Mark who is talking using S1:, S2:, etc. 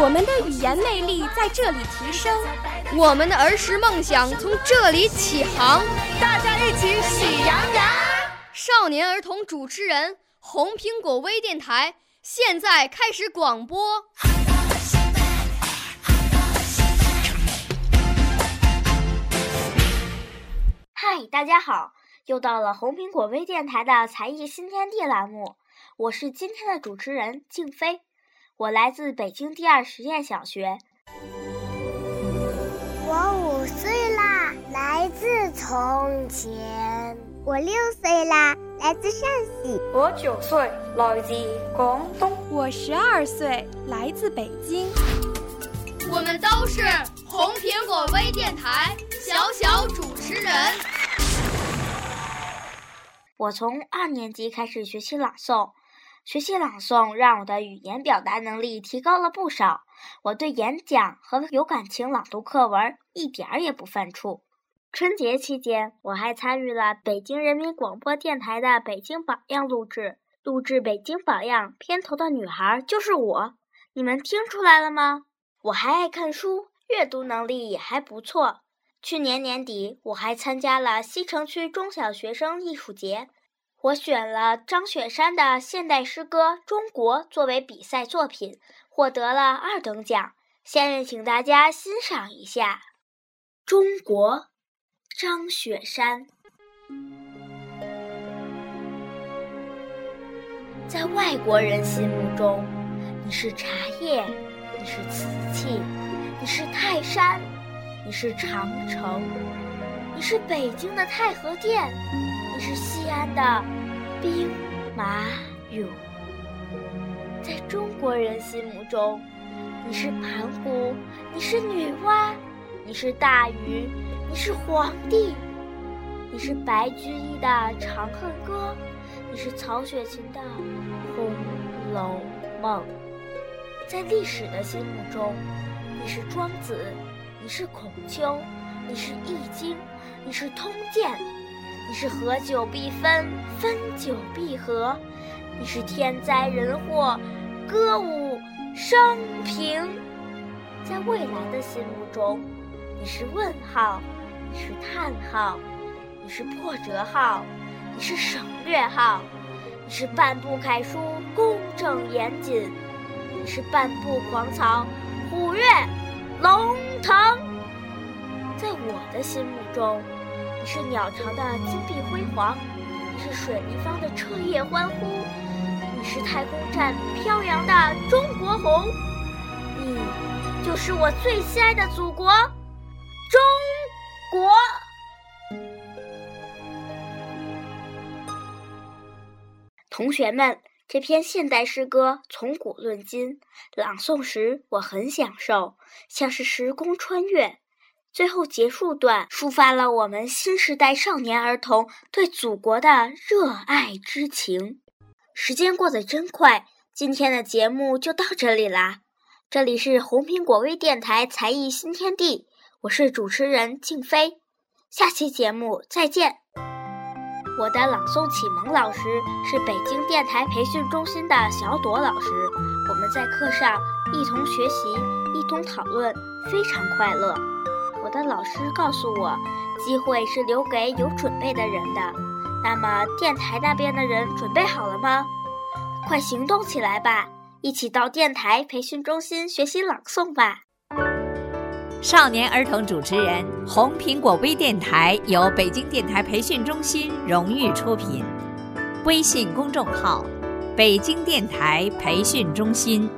S1: 我们的语言魅力在这里提升，
S2: 我们的儿时梦想从这里起航。
S3: 大家一起喜羊羊。
S2: 少年儿童主持人，红苹果微电台。现在开始广播。
S4: 嗨，大家好，又到了红苹果微电台的才艺新天地栏目，我是今天的主持人静飞，我来自北京第二实验小学。
S5: 我五岁啦，来自从前。
S6: 我六岁啦，来自陕西。
S7: 我九岁，来自广东。
S1: 我十二岁，来自北京。
S8: 我们都是红苹果微电台小小主持人。
S4: 我从二年级开始学习朗诵，学习朗诵让我的语言表达能力提高了不少。我对演讲和有感情朗读课文一点儿也不犯怵。春节期间，我还参与了北京人民广播电台的《北京榜样》录制，录制《北京榜样》片头的女孩就是我。你们听出来了吗？我还爱看书，阅读能力也还不错。去年年底，我还参加了西城区中小学生艺术节，我选了张雪山的现代诗歌《中国》作为比赛作品，获得了二等奖。下面请大家欣赏一下《中国》。张雪山，在外国人心目中，你是茶叶，你是瓷器，你是泰山，你是长城，你是北京的太和殿，你是西安的兵马俑。在中国人心目中，你是盘古，你是女娲，你是大禹。你是皇帝，你是白居易的《长恨歌》，你是曹雪芹的《红楼梦》。在历史的心目中，你是庄子，你是孔丘，你是易经，你是通鉴，你是合久必分，分久必合，你是天灾人祸，歌舞升平。在未来的心目中，你是问号。你是叹号，你是破折号，你是省略号，你是半部楷书，工整严谨，你是半部狂草，虎跃龙腾。在我的心目中，是鸟巢的金碧辉煌，是水立方的彻夜欢呼，你是太空站飘扬的中国红，你就是我最心爱的祖国，中。国，同学们，这篇现代诗歌从古论今，朗诵时我很享受，像是时空穿越。最后结束段抒发了我们新时代少年儿童对祖国的热爱之情。时间过得真快，今天的节目就到这里啦。这里是红苹果微电台才艺新天地。我是主持人静飞，下期节目再见。我的朗诵启蒙老师是北京电台培训中心的小朵老师，我们在课上一同学习，一同讨论，非常快乐。我的老师告诉我，机会是留给有准备的人的。那么电台那边的人准备好了吗？快行动起来吧，一起到电台培训中心学习朗诵吧。
S9: 少年儿童主持人，红苹果微电台由北京电台培训中心荣誉出品，微信公众号：北京电台培训中心。